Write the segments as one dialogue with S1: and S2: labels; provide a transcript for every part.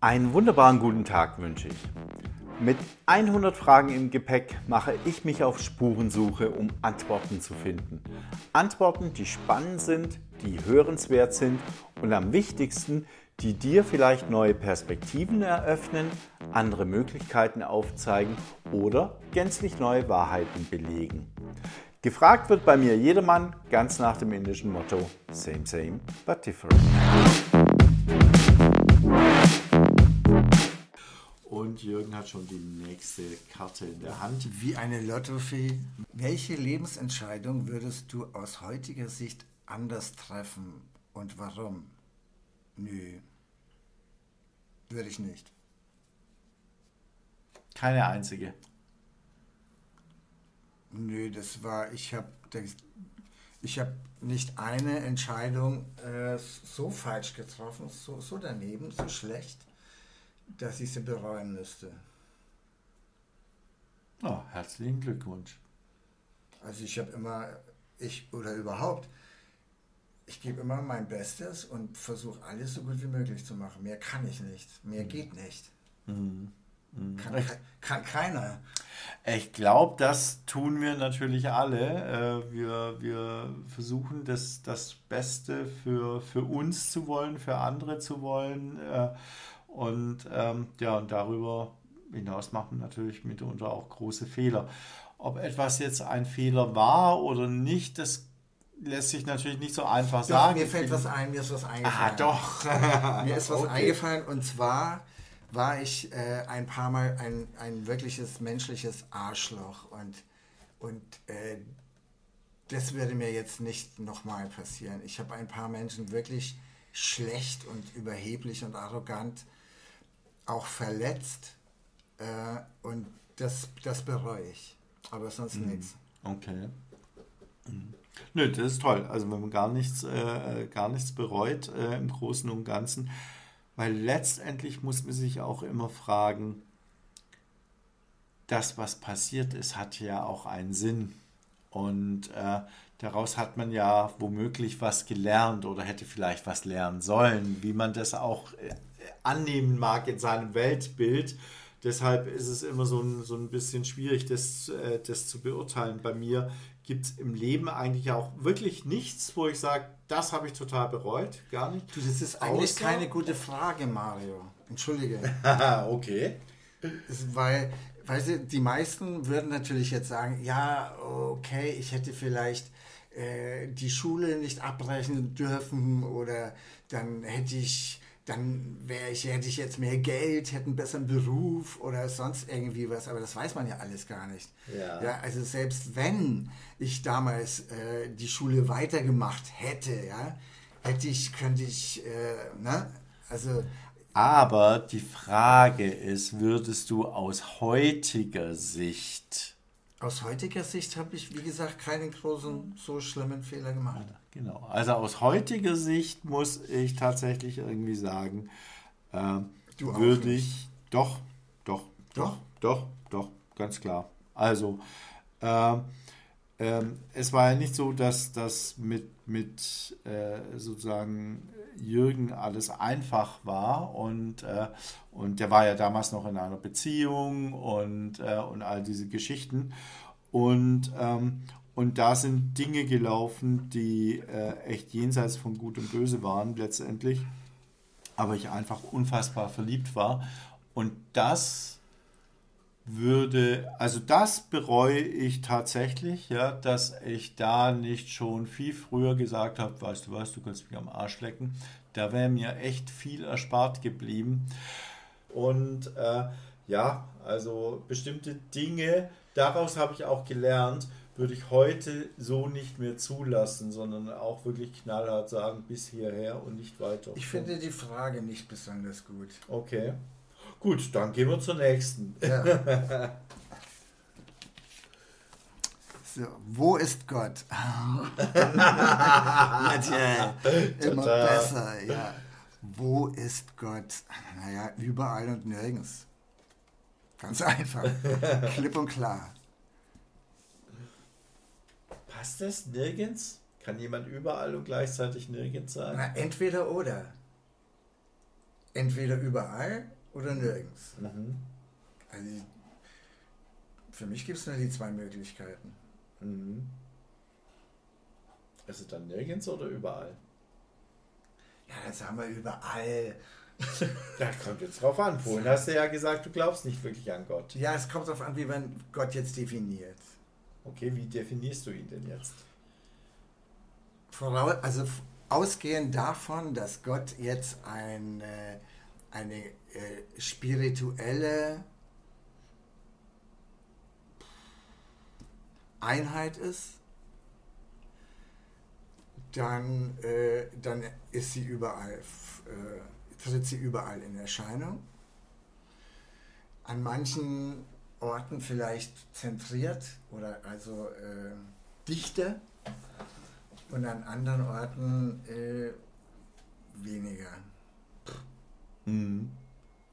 S1: Einen wunderbaren guten Tag wünsche ich. Mit 100 Fragen im Gepäck mache ich mich auf Spurensuche, um Antworten zu finden. Antworten, die spannend sind, die hörenswert sind und am wichtigsten, die dir vielleicht neue Perspektiven eröffnen, andere Möglichkeiten aufzeigen oder gänzlich neue Wahrheiten belegen. Gefragt wird bei mir jedermann ganz nach dem indischen Motto Same, same, but different. Und Jürgen hat schon die nächste Karte in der Hand.
S2: Wie eine Lottofee. Welche Lebensentscheidung würdest du aus heutiger Sicht anders treffen und warum? Nö. Würde ich nicht.
S1: Keine einzige.
S2: Nö, das war, ich habe ich hab nicht eine Entscheidung äh, so falsch getroffen, so, so daneben, so schlecht, dass ich sie bereuen müsste.
S1: Oh, herzlichen Glückwunsch.
S2: Also ich habe immer, ich oder überhaupt, ich gebe immer mein Bestes und versuche alles so gut wie möglich zu machen. Mehr kann ich nicht, mehr mhm. geht nicht. Mhm. Mhm. Kann, kann, keiner.
S1: Ich glaube, das tun wir natürlich alle. Äh, wir, wir versuchen das, das Beste für, für uns zu wollen, für andere zu wollen. Äh, und ähm, ja, und darüber hinaus machen natürlich mitunter auch große Fehler. Ob etwas jetzt ein Fehler war oder nicht, das lässt sich natürlich nicht so einfach doch, sagen.
S2: Mir fällt was ein, mir ist was eingefallen.
S1: Ah, doch.
S2: mir ist was okay. eingefallen und zwar war ich äh, ein paar Mal ein, ein wirkliches menschliches Arschloch und, und äh, das würde mir jetzt nicht nochmal passieren. Ich habe ein paar Menschen wirklich schlecht und überheblich und arrogant auch verletzt äh, und das, das bereue ich. Aber sonst mhm. nichts.
S1: Okay. Mhm. Nö, das ist toll. Also wenn man gar nichts, äh, gar nichts bereut äh, im Großen und Ganzen, weil letztendlich muss man sich auch immer fragen, das, was passiert ist, hat ja auch einen Sinn. Und äh, daraus hat man ja womöglich was gelernt oder hätte vielleicht was lernen sollen, wie man das auch äh, annehmen mag in seinem Weltbild. Deshalb ist es immer so ein, so ein bisschen schwierig, das, äh, das zu beurteilen. Bei mir gibt es im Leben eigentlich auch wirklich nichts, wo ich sage, das habe ich total bereut. Gar nicht.
S2: Du, das ist eigentlich Außer keine gute Frage, Mario. Entschuldige.
S1: okay.
S2: weil, weißt du, die meisten würden natürlich jetzt sagen, ja, okay, ich hätte vielleicht äh, die Schule nicht abbrechen dürfen oder dann hätte ich dann wäre ich, hätte ich jetzt mehr Geld, hätte einen besseren Beruf oder sonst irgendwie was, aber das weiß man ja alles gar nicht. Ja. ja also selbst wenn ich damals äh, die Schule weitergemacht hätte, ja, hätte ich, könnte ich, äh, ne, also.
S1: Aber die Frage ist, würdest du aus heutiger Sicht
S2: aus heutiger Sicht habe ich, wie gesagt, keinen großen, so schlimmen Fehler gemacht.
S1: Genau. Also aus heutiger Sicht muss ich tatsächlich irgendwie sagen, äh, würde ich doch, doch, doch, doch, doch, ganz klar. Also äh, äh, es war ja nicht so, dass das mit, mit äh, sozusagen Jürgen alles einfach war und, äh, und der war ja damals noch in einer Beziehung und, äh, und all diese Geschichten. Und, ähm, und da sind Dinge gelaufen, die äh, echt jenseits von Gut und Böse waren letztendlich. Aber ich einfach unfassbar verliebt war. Und das würde, also das bereue ich tatsächlich, ja, dass ich da nicht schon viel früher gesagt habe, weißt du was, du kannst mich am Arsch lecken. Da wäre mir echt viel erspart geblieben. Und äh, ja, also bestimmte Dinge, daraus habe ich auch gelernt, würde ich heute so nicht mehr zulassen, sondern auch wirklich knallhart sagen, bis hierher und nicht weiter.
S2: Ich finde die Frage nicht besonders gut.
S1: Okay. Gut, dann gehen wir zur nächsten. Ja.
S2: so, wo ist Gott? Natürlich. Immer besser, ja. Wo ist Gott? Naja, überall und nirgends. Ganz einfach. Klipp und klar.
S1: Passt das nirgends? Kann jemand überall und gleichzeitig nirgends sein?
S2: Na, entweder oder. entweder überall oder nirgends. Mhm. Also für mich gibt es nur die zwei Möglichkeiten. Mhm.
S1: Ist es dann nirgends oder überall?
S2: Ja, das haben wir überall.
S1: Da kommt jetzt drauf an. Vorhin hast du ja gesagt, du glaubst nicht wirklich an Gott.
S2: Ja, es kommt darauf an, wie man Gott jetzt definiert.
S1: Okay, wie definierst du ihn denn jetzt?
S2: Voraus, also ausgehend davon, dass Gott jetzt eine, eine äh, spirituelle Einheit ist, dann, äh, dann ist sie überall, äh, tritt sie überall in Erscheinung. An manchen Orten vielleicht zentriert oder also äh, dichter und an anderen Orten äh, weniger.
S1: Mhm.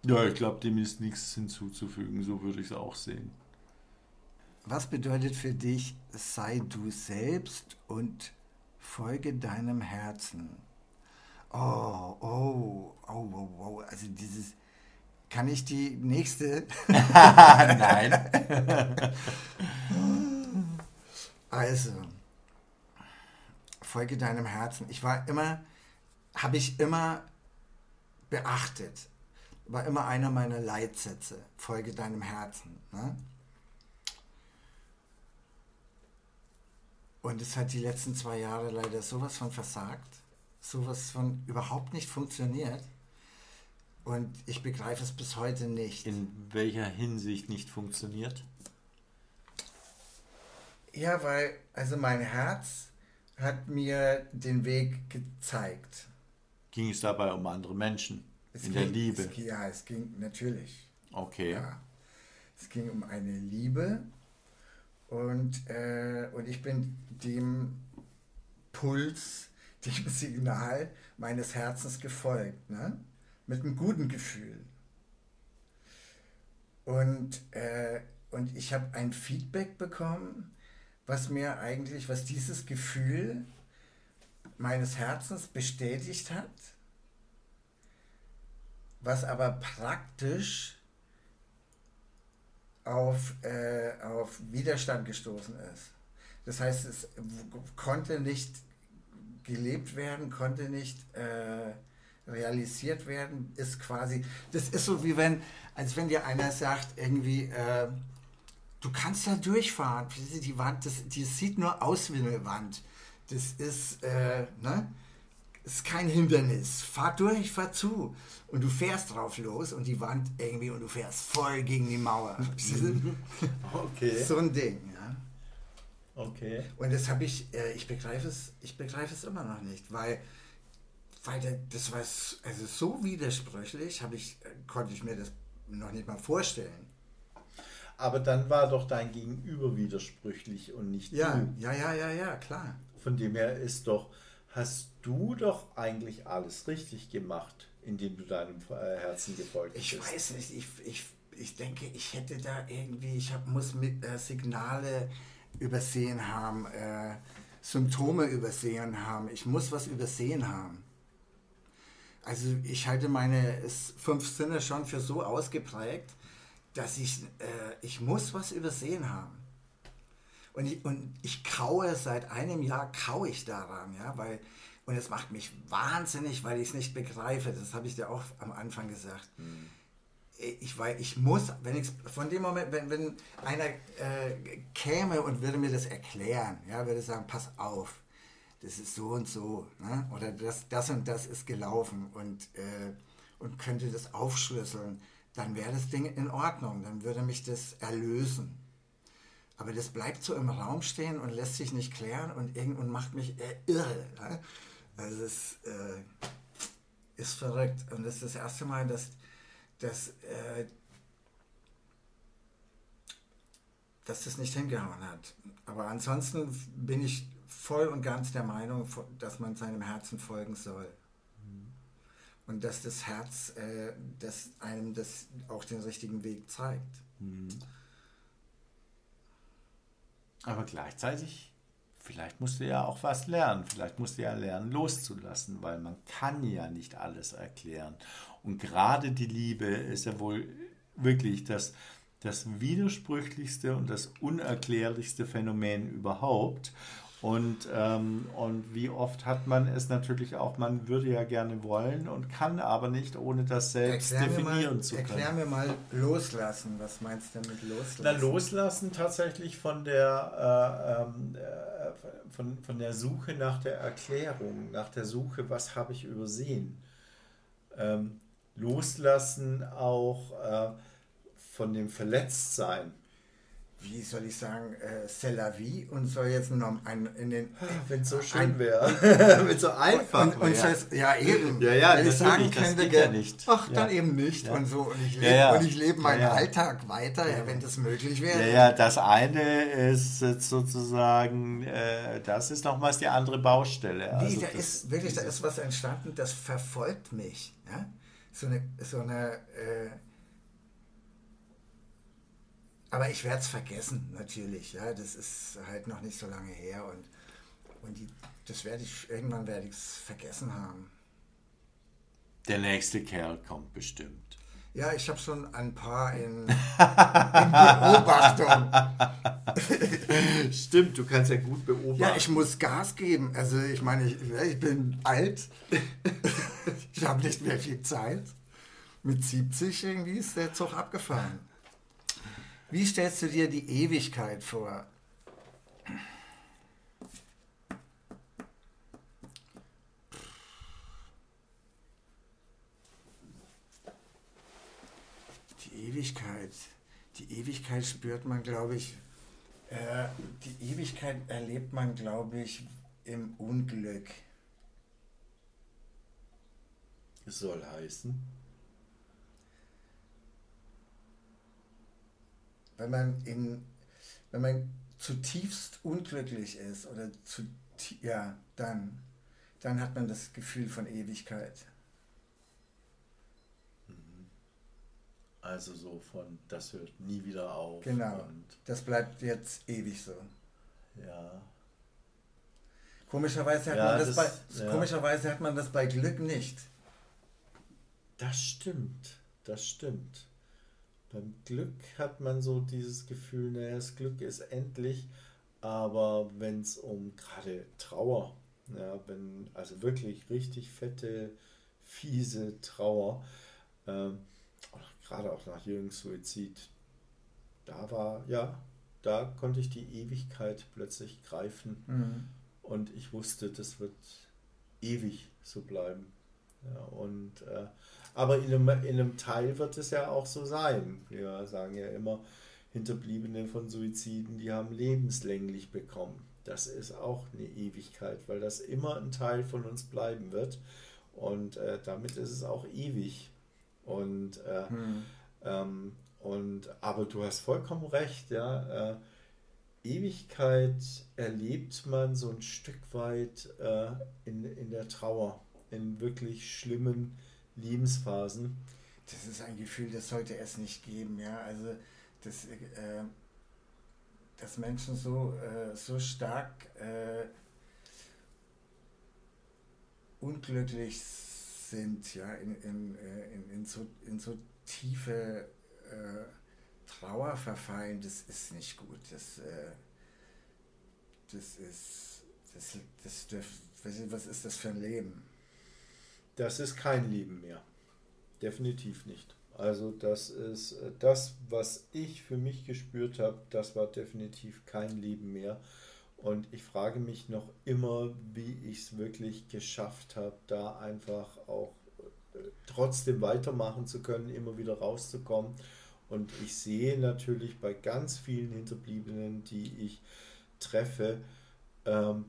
S1: Ja, ich glaube, dem ist nichts hinzuzufügen, so würde ich es auch sehen.
S2: Was bedeutet für dich, sei du selbst und folge deinem Herzen? Oh, oh, oh, oh, oh. Also dieses, kann ich die nächste? Nein. also, folge deinem Herzen. Ich war immer, habe ich immer beachtet, war immer einer meiner Leitsätze, folge deinem Herzen. Ne? Und es hat die letzten zwei Jahre leider sowas von versagt, sowas von überhaupt nicht funktioniert. Und ich begreife es bis heute nicht.
S1: In welcher Hinsicht nicht funktioniert?
S2: Ja, weil, also mein Herz hat mir den Weg gezeigt.
S1: Ging es dabei um andere Menschen?
S2: Es
S1: in
S2: ging,
S1: der Liebe?
S2: Es, ja, es ging natürlich.
S1: Okay. Ja.
S2: Es ging um eine Liebe und, äh, und ich bin dem Puls, dem Signal meines Herzens gefolgt, ne? mit einem guten Gefühl. Und, äh, und ich habe ein Feedback bekommen, was mir eigentlich, was dieses Gefühl meines Herzens bestätigt hat, was aber praktisch auf, äh, auf Widerstand gestoßen ist. Das heißt, es konnte nicht gelebt werden, konnte nicht äh, realisiert werden, ist quasi, das ist so wie wenn, als wenn dir einer sagt, irgendwie, äh, du kannst da durchfahren, die Wand, das, die sieht nur aus wie eine Wand. Das ist, äh, ne? Ist kein Hindernis. Fahr durch, fahr zu. Und du fährst drauf los und die Wand irgendwie und du fährst voll gegen die Mauer. okay. So ein Ding, ja.
S1: Okay.
S2: Und das habe ich, äh, ich begreife es, ich begreife es immer noch nicht, weil, weil das war also so widersprüchlich, ich, äh, konnte ich mir das noch nicht mal vorstellen.
S1: Aber dann war doch dein Gegenüber widersprüchlich und nicht
S2: ja, du. Ja, ja, ja, ja, klar.
S1: Von dem her ist doch, hast du doch eigentlich alles richtig gemacht, indem du deinem äh, Herzen gefolgt
S2: bist. Ich weiß nicht, ich, ich, ich denke, ich hätte da irgendwie, ich hab, muss mit äh, Signale übersehen haben, äh, Symptome übersehen haben, ich muss was übersehen haben. Also ich halte meine fünf Sinne schon für so ausgeprägt, dass ich, äh, ich muss was übersehen haben. Und ich, und ich kaue seit einem Jahr, kaue ich daran, ja, weil, und es macht mich wahnsinnig, weil ich es nicht begreife. Das habe ich dir auch am Anfang gesagt. Mhm. Ich, weil ich muss, wenn ich von dem Moment, wenn, wenn einer äh, käme und würde mir das erklären, ja, würde sagen, pass auf, das ist so und so, ne? oder das, das und das ist gelaufen und, äh, und könnte das aufschlüsseln, dann wäre das Ding in Ordnung, dann würde mich das erlösen. Aber das bleibt so im Raum stehen und lässt sich nicht klären und, und macht mich äh, irre. Ne? Also es äh, ist verrückt. Und das ist das erste Mal, dass, dass, äh, dass das nicht hingehauen hat. Aber ansonsten bin ich voll und ganz der Meinung, dass man seinem Herzen folgen soll. Mhm. Und dass das Herz äh, dass einem das auch den richtigen Weg zeigt.
S1: Mhm. Aber gleichzeitig vielleicht musst du ja auch was lernen. Vielleicht musst du ja lernen, loszulassen, weil man kann ja nicht alles erklären. Und gerade die Liebe ist ja wohl wirklich das, das widersprüchlichste und das unerklärlichste Phänomen überhaupt. Und, ähm, und wie oft hat man es natürlich auch, man würde ja gerne wollen und kann aber nicht, ohne das selbst erklär definieren
S2: mal, zu können. Erklär mir mal loslassen. Was meinst du damit loslassen?
S1: Na, loslassen tatsächlich von der, äh, ähm, von, von der Suche nach der Erklärung, nach der Suche, was habe ich übersehen. Ähm, loslassen auch äh, von dem Verletztsein
S2: wie soll ich sagen, äh, c'est la vie und soll jetzt noch ein, in den.
S1: Wenn es so schön wäre. Wenn es so einfach wäre.
S2: Ja, eben.
S1: Ja, ja,
S2: Wenn ich sagen könnte, ja nicht. ach, dann ja. eben nicht. Und so. Und ich lebe leb meinen Alltag weiter, wenn das möglich wäre.
S1: Ja, ja, das eine ist sozusagen, äh, das ist nochmals die andere Baustelle.
S2: Also da ist wirklich, da ist was entstanden, das verfolgt mich. Ja? So eine, so eine äh, aber ich werde es vergessen, natürlich. Ja, das ist halt noch nicht so lange her und, und die, das werde ich, irgendwann werde ich es vergessen haben.
S1: Der nächste Kerl kommt bestimmt.
S2: Ja, ich habe schon ein paar in, in Beobachtung.
S1: Stimmt, du kannst ja gut beobachten.
S2: Ja, ich muss Gas geben. Also ich meine, ich, ich bin alt. ich habe nicht mehr viel Zeit. Mit 70 irgendwie ist der Zug abgefahren. Wie stellst du dir die Ewigkeit vor? Die Ewigkeit. Die Ewigkeit spürt man, glaube ich, äh, die Ewigkeit erlebt man, glaube ich, im Unglück.
S1: Es soll heißen.
S2: Wenn man in, wenn man zutiefst unglücklich ist oder zu, ja, dann, dann hat man das Gefühl von Ewigkeit.
S1: Mhm. Also so von, das hört nie wieder auf.
S2: Genau. das bleibt jetzt ewig so.
S1: Ja.
S2: Komischerweise hat, ja, man das, das bei, ja. komischerweise hat man das bei Glück nicht.
S1: Das stimmt. Das stimmt. Beim Glück hat man so dieses Gefühl, naja, das Glück ist endlich, aber wenn es um gerade Trauer, ja, wenn, also wirklich richtig fette, fiese Trauer, äh, gerade auch nach Jürgens Suizid, da war, ja, da konnte ich die Ewigkeit plötzlich greifen mhm. und ich wusste, das wird ewig so bleiben. Ja, und äh, aber in einem, in einem Teil wird es ja auch so sein. Wir sagen ja immer, Hinterbliebene von Suiziden, die haben lebenslänglich bekommen. Das ist auch eine Ewigkeit, weil das immer ein Teil von uns bleiben wird. Und äh, damit ist es auch ewig. Und, äh, hm. ähm, und aber du hast vollkommen recht, ja. Äh, Ewigkeit erlebt man so ein Stück weit äh, in, in der Trauer, in wirklich schlimmen Lebensphasen.
S2: Das ist ein Gefühl, das sollte es nicht geben, ja. Also das, äh, dass Menschen so, äh, so stark äh, unglücklich sind, ja, in, in, äh, in, in, so, in so tiefe äh, Trauer verfallen, das ist nicht gut. Das, äh, das ist, das, das, das, was ist das für ein Leben?
S1: Das ist kein Leben mehr. Definitiv nicht. Also das ist äh, das, was ich für mich gespürt habe, das war definitiv kein Leben mehr. Und ich frage mich noch immer, wie ich es wirklich geschafft habe, da einfach auch äh, trotzdem weitermachen zu können, immer wieder rauszukommen. Und ich sehe natürlich bei ganz vielen Hinterbliebenen, die ich treffe, ähm,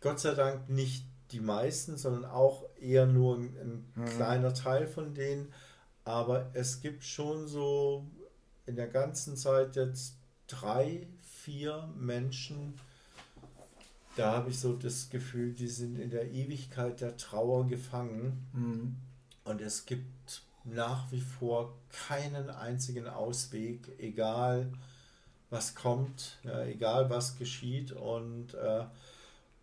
S1: Gott sei Dank nicht die meisten, sondern auch eher nur ein, ein mhm. kleiner Teil von denen. Aber es gibt schon so in der ganzen Zeit jetzt drei, vier Menschen, da habe ich so das Gefühl, die sind in der Ewigkeit der Trauer gefangen. Mhm. Und es gibt nach wie vor keinen einzigen Ausweg, egal was kommt, ja, egal was geschieht. Und, äh,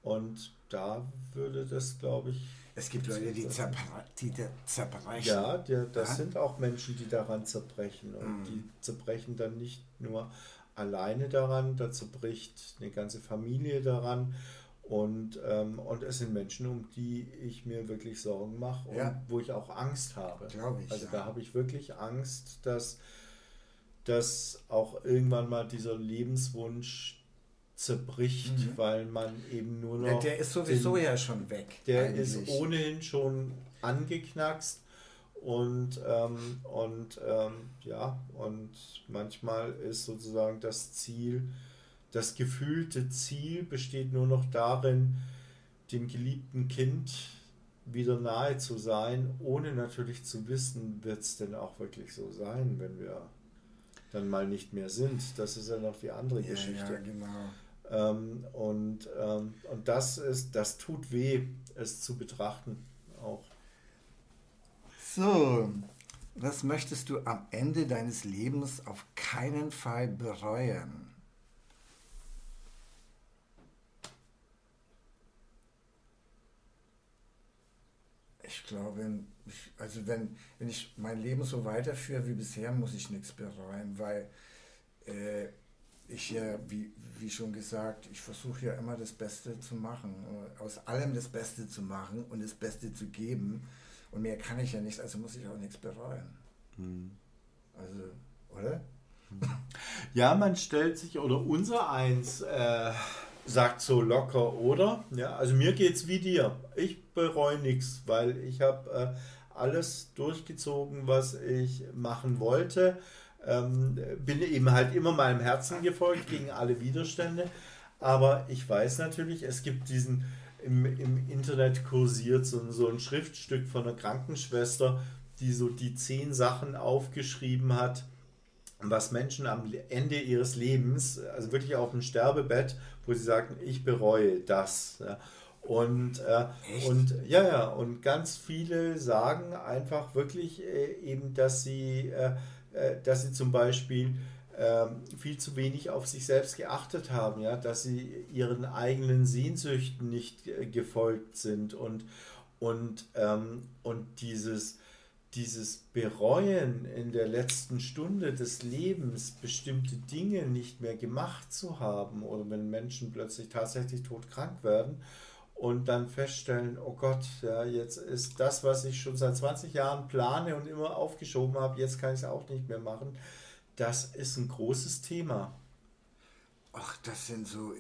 S1: und da würde das, glaube ich.
S2: Es gibt Leute, die, zerbrechen. Die zerbrechen.
S1: Ja, die, das ja? sind auch Menschen, die daran zerbrechen. Und mm. die zerbrechen dann nicht nur alleine daran, da zerbricht eine ganze Familie daran. Und, ähm, und es sind Menschen, um die ich mir wirklich Sorgen mache und ja. wo ich auch Angst habe.
S2: Glaube ich.
S1: Also ja. da habe ich wirklich Angst, dass, dass auch irgendwann mal dieser Lebenswunsch zerbricht, mhm. weil man eben nur noch.
S2: Der ist sowieso den, ja schon weg.
S1: Der eigentlich. ist ohnehin schon angeknackst und, ähm, und ähm, ja, und manchmal ist sozusagen das Ziel, das gefühlte Ziel besteht nur noch darin, dem geliebten Kind wieder nahe zu sein, ohne natürlich zu wissen, wird es denn auch wirklich so sein, wenn wir dann mal nicht mehr sind. Das ist ja noch die andere ja, Geschichte. Ja, genau. Ähm, und, ähm, und das ist, das tut weh, es zu betrachten auch.
S2: So, was möchtest du am Ende deines Lebens auf keinen Fall bereuen? Ich glaube, ich, also wenn, wenn ich mein Leben so weiterführe wie bisher, muss ich nichts bereuen, weil äh, ich ja, wie, wie schon gesagt, ich versuche ja immer das Beste zu machen, aus allem das Beste zu machen und das Beste zu geben. Und mehr kann ich ja nicht, also muss ich auch nichts bereuen. Hm. Also, oder?
S1: Ja, man stellt sich, oder unser Eins äh, sagt so locker, oder? Ja, also mir geht es wie dir. Ich bereue nichts, weil ich habe äh, alles durchgezogen, was ich machen wollte. Ähm, bin eben halt immer meinem Herzen gefolgt gegen alle Widerstände. Aber ich weiß natürlich, es gibt diesen im, im Internet kursiert so, so ein Schriftstück von einer Krankenschwester, die so die zehn Sachen aufgeschrieben hat, was Menschen am Ende ihres Lebens, also wirklich auf dem Sterbebett, wo sie sagen, ich bereue das. Und, äh, und ja, ja, und ganz viele sagen einfach wirklich äh, eben, dass sie, äh dass sie zum Beispiel ähm, viel zu wenig auf sich selbst geachtet haben, ja, dass sie ihren eigenen Sehnsüchten nicht äh, gefolgt sind und, und, ähm, und dieses, dieses Bereuen in der letzten Stunde des Lebens, bestimmte Dinge nicht mehr gemacht zu haben oder wenn Menschen plötzlich tatsächlich todkrank werden und dann feststellen, oh Gott, ja, jetzt ist das, was ich schon seit 20 Jahren plane und immer aufgeschoben habe, jetzt kann ich es auch nicht mehr machen das ist ein großes Thema.
S2: Ach, das sind so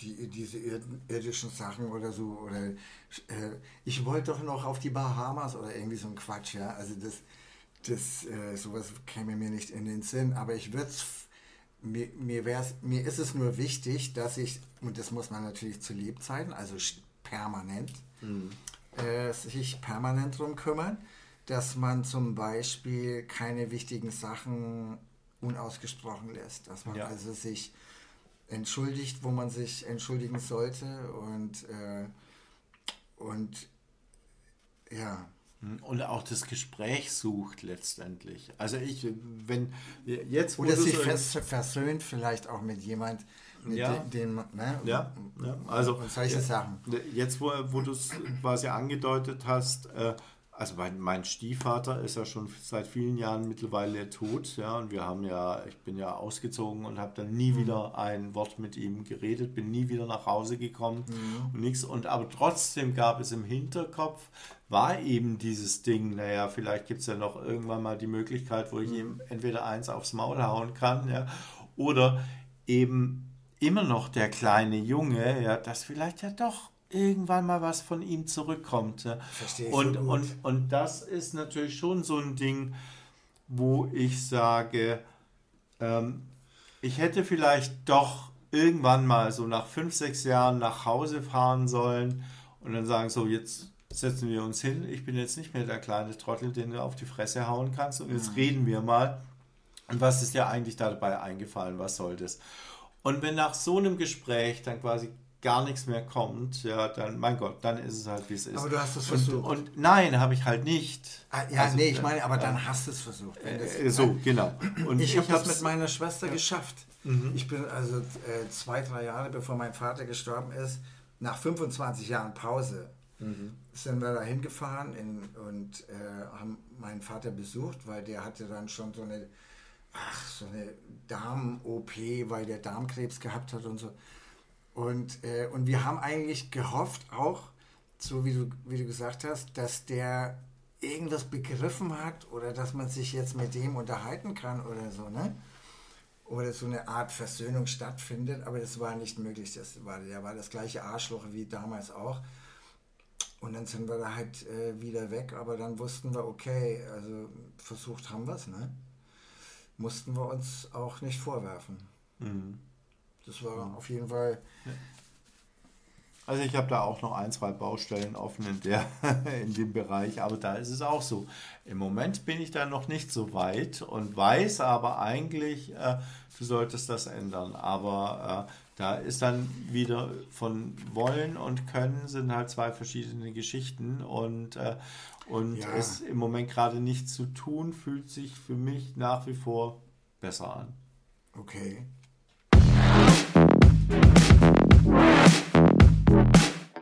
S2: die, diese irdischen Sachen oder so. Oder äh, ich wollte doch noch auf die Bahamas oder irgendwie so ein Quatsch, ja. Also das, das äh, sowas käme mir nicht in den Sinn. Aber ich würde mir, mir, mir ist es nur wichtig, dass ich, und das muss man natürlich zu Lebzeiten, also permanent, mhm. äh, sich permanent drum kümmern, dass man zum Beispiel keine wichtigen Sachen unausgesprochen lässt. Dass man ja. also sich entschuldigt, wo man sich entschuldigen sollte und, äh, und ja.
S1: Und auch das Gespräch sucht letztendlich. Also ich, wenn jetzt...
S2: Oder sich so versöhnt vielleicht auch mit jemand, mit ja. dem, ne?
S1: ja, ja, also
S2: und solche Sachen.
S1: Jetzt, wo, wo du es quasi angedeutet hast, äh, also mein, mein, Stiefvater ist ja schon seit vielen Jahren mittlerweile tot, ja, und wir haben ja, ich bin ja ausgezogen und habe dann nie mhm. wieder ein Wort mit ihm geredet, bin nie wieder nach Hause gekommen mhm. und nichts. Und aber trotzdem gab es im Hinterkopf, war eben dieses Ding, naja, vielleicht gibt es ja noch irgendwann mal die Möglichkeit, wo ich mhm. ihm entweder eins aufs Maul hauen kann, ja, oder eben immer noch der kleine Junge, ja, das vielleicht ja doch irgendwann mal was von ihm zurückkommt. Verstehe und, so und, und das ist natürlich schon so ein Ding, wo ich sage, ähm, ich hätte vielleicht doch irgendwann mal so nach fünf, sechs Jahren nach Hause fahren sollen und dann sagen, so jetzt setzen wir uns hin, ich bin jetzt nicht mehr der kleine Trottel, den du auf die Fresse hauen kannst und jetzt mhm. reden wir mal. Und was ist dir eigentlich dabei eingefallen? Was soll das? Und wenn nach so einem Gespräch dann quasi gar nichts mehr kommt, ja, dann, mein Gott, dann ist es halt, wie es ist.
S2: Aber du hast es
S1: versucht. Und, und nein, habe ich halt nicht.
S2: Ah, ja, also, nee, ich meine, aber dann hast du es versucht.
S1: Äh, so, genau.
S2: Und ich, ich habe das mit meiner Schwester ja. geschafft. Mhm. Ich bin also äh, zwei, drei Jahre bevor mein Vater gestorben ist, nach 25 Jahren Pause, mhm. sind wir da hingefahren in, und äh, haben meinen Vater besucht, weil der hatte dann schon so eine, ach, so eine Darm-OP, weil der Darmkrebs gehabt hat und so. Und, äh, und wir haben eigentlich gehofft, auch, so wie du, wie du gesagt hast, dass der irgendwas begriffen hat oder dass man sich jetzt mit dem unterhalten kann oder so, ne? Oder so eine Art Versöhnung stattfindet, aber das war nicht möglich. Das war, der war das gleiche Arschloch wie damals auch. Und dann sind wir da halt äh, wieder weg, aber dann wussten wir, okay, also versucht haben wir es, ne? Mussten wir uns auch nicht vorwerfen. Mhm. Das war mhm. auf jeden Fall ja.
S1: Also ich habe da auch noch ein, zwei Baustellen offen in, der, in dem Bereich, aber da ist es auch so. Im Moment bin ich da noch nicht so weit und weiß aber eigentlich, äh, du solltest das ändern. Aber äh, da ist dann wieder von wollen und können sind halt zwei verschiedene Geschichten und, äh, und ja. es im Moment gerade nicht zu tun, fühlt sich für mich nach wie vor besser an.
S2: Okay.